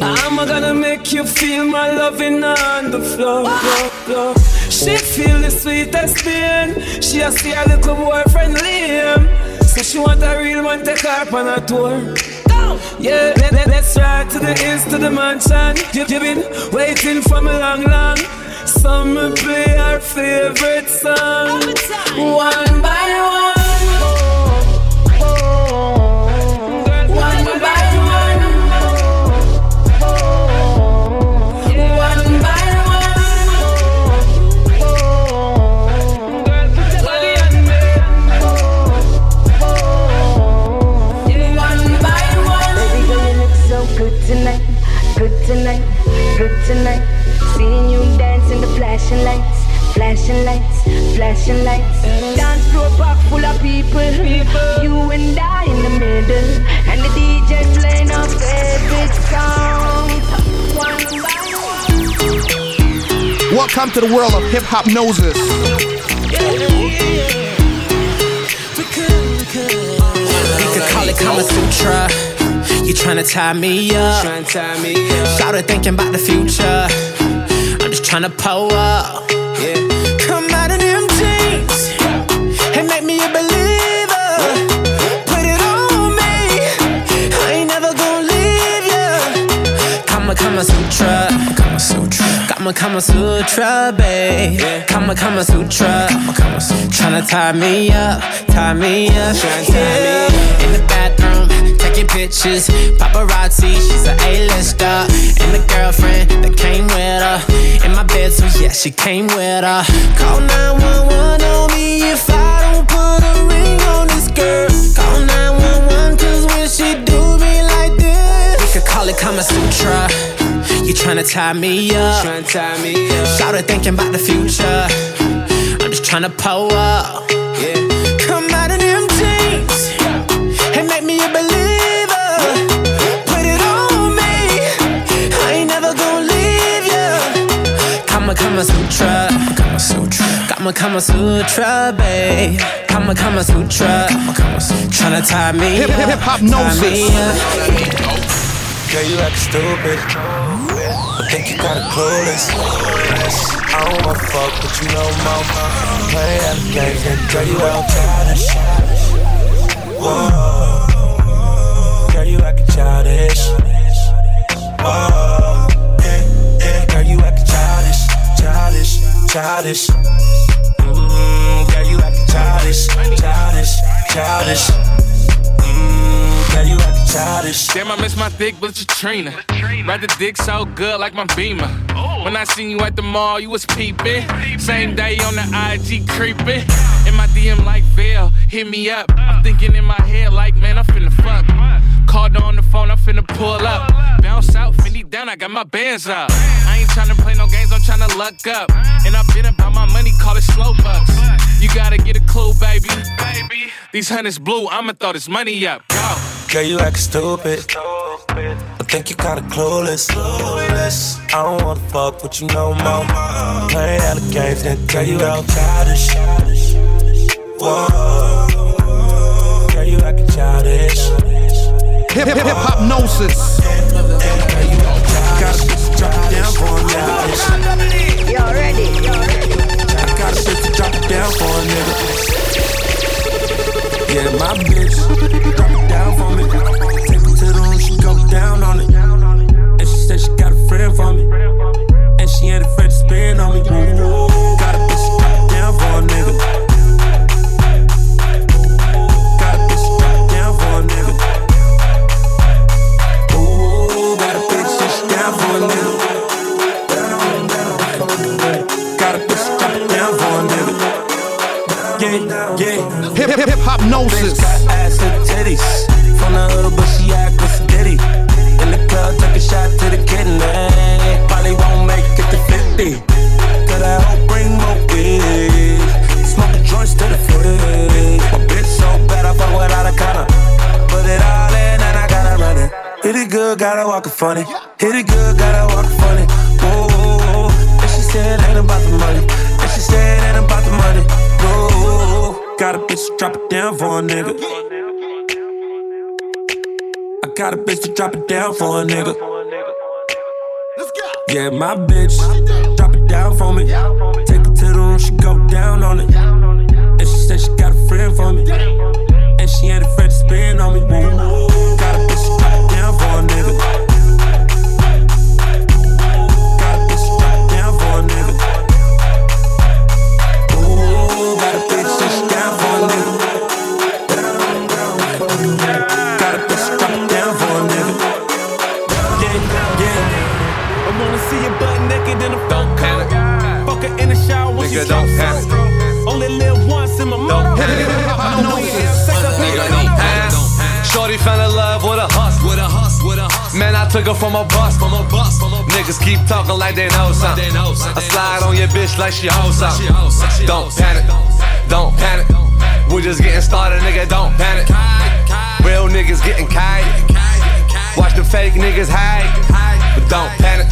I'm gonna make you feel my loving on the floor, floor, floor. She feel the sweetest pain. She a see her little boyfriend Liam. So she want a real man take her on a tour. Yeah, let, let, let's ride to the east to the mansion. You, you been waiting for me long, long. Summer play our favorite song. One by. One tonight, good tonight. Seeing you dance in the flashing lights, flashing lights, flashing lights. Dance floor pack full of people, you and I in the middle, and the DJ playing our favorite song. One by Welcome to the world of Hiphopnosis. You could call it Kama Sutra. You tryna tie me up. It thinking about the future. I'm just tryna pull up. Come out in them jeans and make me a believer. Put it on me. I ain't never gonna leave ya. Kama Kama Sutra. Kama Sutra. Kama Kama Sutra, babe. Kama Kama Sutra. Tryna tie me up, tie me up. Yeah. In the bathroom, taking pictures. Paparazzi, she's a A-lister. And the girlfriend that came with her. In my bed, so yeah, she came with her. Call 911 on me if I don't put a ring on this girl. Call 911 cause when she do me like this, we could call it Kama Sutra. You tryna tie me up. Tryna tie me up. Shout it thinking about the future. I'm just tryna pull up. Ya. Kama Kama Sutra. Kama Sutra. Kama Kama Sutra, babe. Kama Kama Sutra. Tryna tie me Hip- up. hip- hop tie me up. Girl, you act stupid. I think you kinda clueless. I don't wanna fuck with you no more. Play out the games and girl, you out childish. Whoa. Girl, you acting childish. Whoa. Childish, childish. Mm, girl, you acting childish, childish, childish. Mm, girl, you acting childish. Damn, I miss my thick but Katrina. Ride the dick so good like my beamer. When I seen you at the mall, you was peeping. Same day on the IG creeping. In my DM like Vail, hit me up. I'm thinking in my head like, man, I'm finna fuck. Called on the phone, I'm finna pull up. Bounce out, Fendi down, I got my bands up. I ain't tryna play no games, tryna luck up. And I've been about my money, call it slow bucks. You gotta get a clue, baby. Baby, these hundreds blue, I'ma throw this money up. Go. Girl, you act stupid. I think you kinda clueless. clueless. I don't wanna fuck with you no more. Play all the games, then girl, you out childish. Whoa. Girl, you acting childish. Hip drop it down for a nigga. You're ready. I got a shit to drop it down for a nigga. Yeah, my bitch, drop it down for me. Take me to the room, she go down on it. And she said she got a friend for me. And she ain't afraid to spend on me. Ooh. Hip Hopnosis. Got ass and titties. From the hood, but she act with Diddy. In the club, took a shot to the kidney. Probably won't make it to 50. Cause I hope bring more weed. Smoke joints to the footage. My bitch so bad, I fuck without a collar. Put it all in and I gotta run it. Hit it good, gotta walk it funny. Hit it good, gotta walk it funny. Whoa, and she said ain't about the money. And she said got a bitch to drop it down for a nigga. I got a bitch to drop it down for a nigga. Yeah, my bitch, drop it down for me. Take it to the room, she go down on it. And she said she got a friend for me. And she ain't afraid to spin on me. Woo. Took her from a bus, from a bus, Niggas keep talking like they know something. I slide on your bitch like she hoes something. Don't panic, don't panic. We're just getting started, nigga. Don't panic. Real niggas getting kite. Watch the fake niggas hide, but don't panic,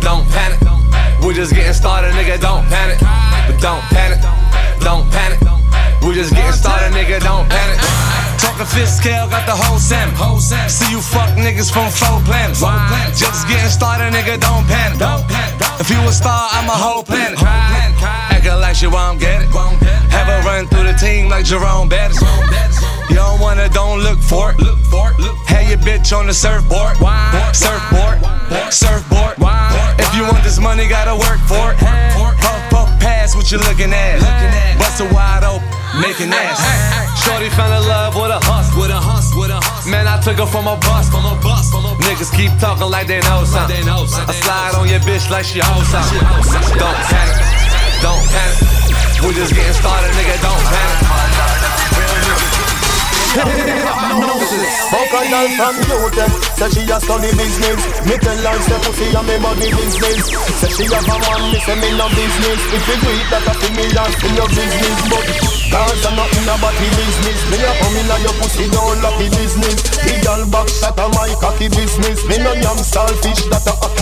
don't panic. We're just getting started, nigga. Don't panic, but don't panic, don't panic. We're just getting started, nigga. Don't panic. Talking fifth scale, got the whole salmon. See you fuck niggas from four planets. Just getting started, nigga. Don't panic. If you a star, I'm a whole planet. Acting like she won't get it. Have a run through the team like Jerome Bettis. You don't wanna, don't look for it. Look for it. Have your bitch on the surfboard. Surfboard. Surfboard. If you want this money, gotta work for it. Puff, puff, pass what you looking at. Bust a wide open, making ass. Shorty fell in love with a hus, with a hus, with a hus. Man, I took her from a bus, from a bus, from a Niggas keep talking like they know something. I slide on your bitch like she hoes something. Don't panic, don't panic. We're just getting started, nigga. Don't panic. Fuck a girl from UTech Say she a study business Me tell her say pussy a me body business Say she have a man, me say me no business If you do it, that a fi me and fi your business But cause I'm not in a body business Me a come in a your pussy don't lucky business The girl back shot a my cocky business Me no yam selfish, that a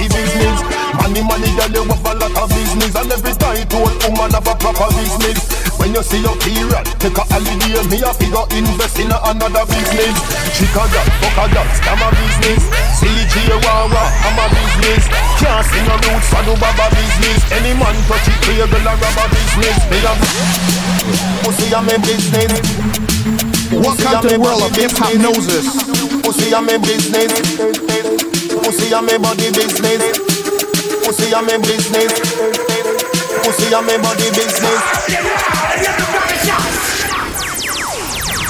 you see your period, take a holiday Me a figure invest in another business. Girl, fuck a girl, scam a business. CG Wawa, I'm a business. Can't sing a roots for do baba business. Any man touch it, clear girl a rubber business. Me a pussy a me business Welcome to the world of Hiphopnosis. Pussy a me business. Pussy a me body business. Pussy a me business Pussy a me body business.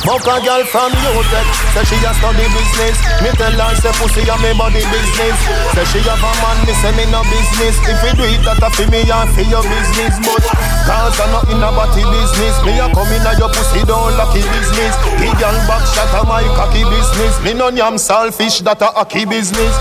Fuck a girl from UTech Say she a study business. Me tell her say pussy a me body business. Say she have a man, me say me no business. If we do it, that a fi me and fi your business But cause I'm not in a body business. Me a come in a your pussy don't lucky business. The girl back shot a my cocky business. Me no yam selfish, that a hockey business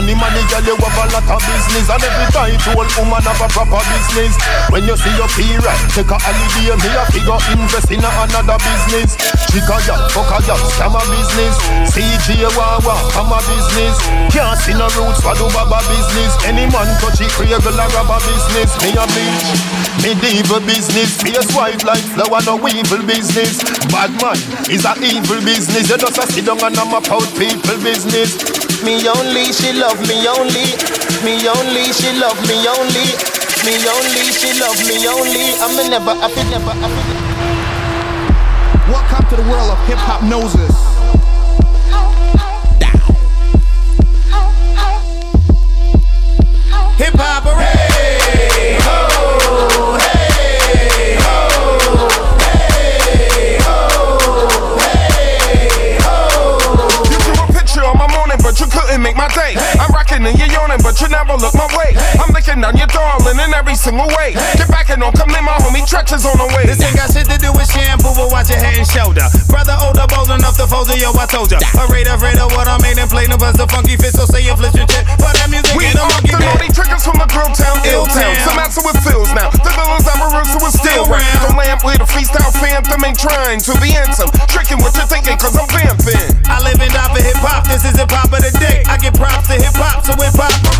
Money, money, girl, you have a lot of business. And every time old woman have a proper business. When you see your period, take a holiday Me a figure invest in another business. Chica girl, fuck a girl, scam a business. CG Wawa, I'm a business. Can't see no roots for do baba business. Any man touch it, create a rubber business? Me a bitch, me evil business. Face white like flower, no evil business. Bad man is a evil business. You just a sit down and I'm a out people business Me only, she love me only. Me only, she love me only. Me only, she love me only. I'm never I happy, never happy Welcome to the world of Hiphopnosis. Hip hop, but you never look my way. I'm looking down your darling in every single way. Get back and don't come in, my homie Treach is on the way. This ain't got shit to do with shampoo, but watch your head and shoulder. Brother older, bold enough to fold yo, I told ya. Afraid, afraid of what I made and play no buzz the funky fit, so say you flip your chip. But that music We ain't are monkey the bit. naughty triggers from the grill town, ill town. Some answer with feels now. The villains I'm a so it's still round. The lamp with a freestyle phantom ain't trying to be handsome. Tricking what you're thinking, cause I'm vamping. I live and die for hip hop. This is hip hop of the day. I get props to hip hop, so hip hop.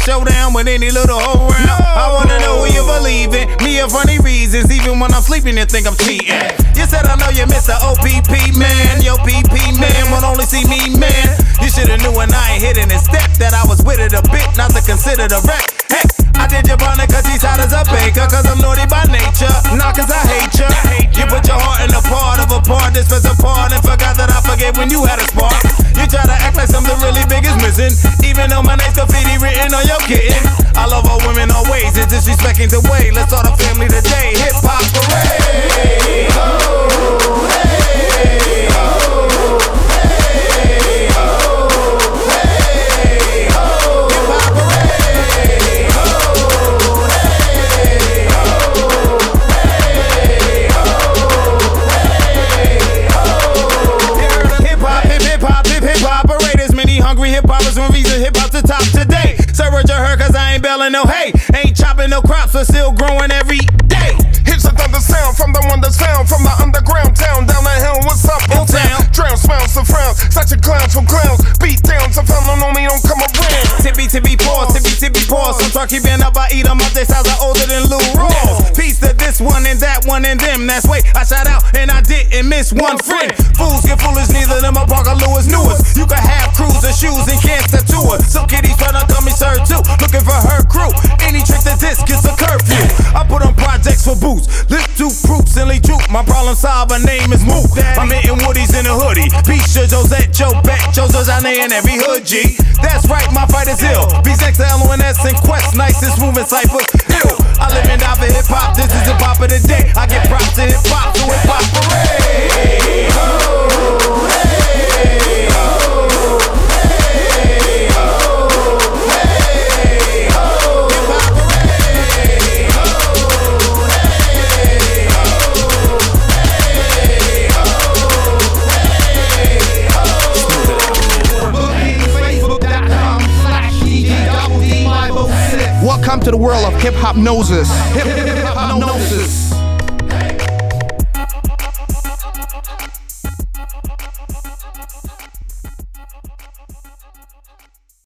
showdown with any little hoe round. I wanna know who you believe in. Me of funny reasons, even when I'm sleeping, you think I'm cheating. You said I know you miss the OPP man, yo PP man, won't only see me man. You shoulda knew when I ain't hitting his step that I was with it a bit, not to consider the wreck. Heck, I did your partner cause he's hot as a baker, cause I'm naughty by nature, not cause I hate ya. You put your heart in a part of a part, this was a part, and forgot that I forget when you had a spark. You try to act like something really big is missing, even though my name's graffiti written on your kitten. I love all women always, it's disrespecting the way. Let's start a family today. Hip hop parade. Ho, hey, ho, keeping up, I eat 'em up. They styles are older than Lou Rawls. Peace to this one and that one and them. That's way I shout out and I didn't miss one friend. Fools get foolish, neither them are Parker Lewis newest. You can have cruiser shoes and can't tattoo it. Some kiddies tryna call me sir too, looking for her crew. Any trick to this gets a curfew. I put on My problem solved, my name is Moot. I'm hitting Woodies in a hoodie. Bisha, Josette, Joe Beck, Jojo Jane in every hood G. That's right, my fight is ill. Beats next to LONS and Quest, nicest moving cipher. Ill. I live and die for hip hop. This is the pop of the day. I get props to hip hop, so hip hop parade. Ho, to the world of Hiphopnosis. Hip hop noses.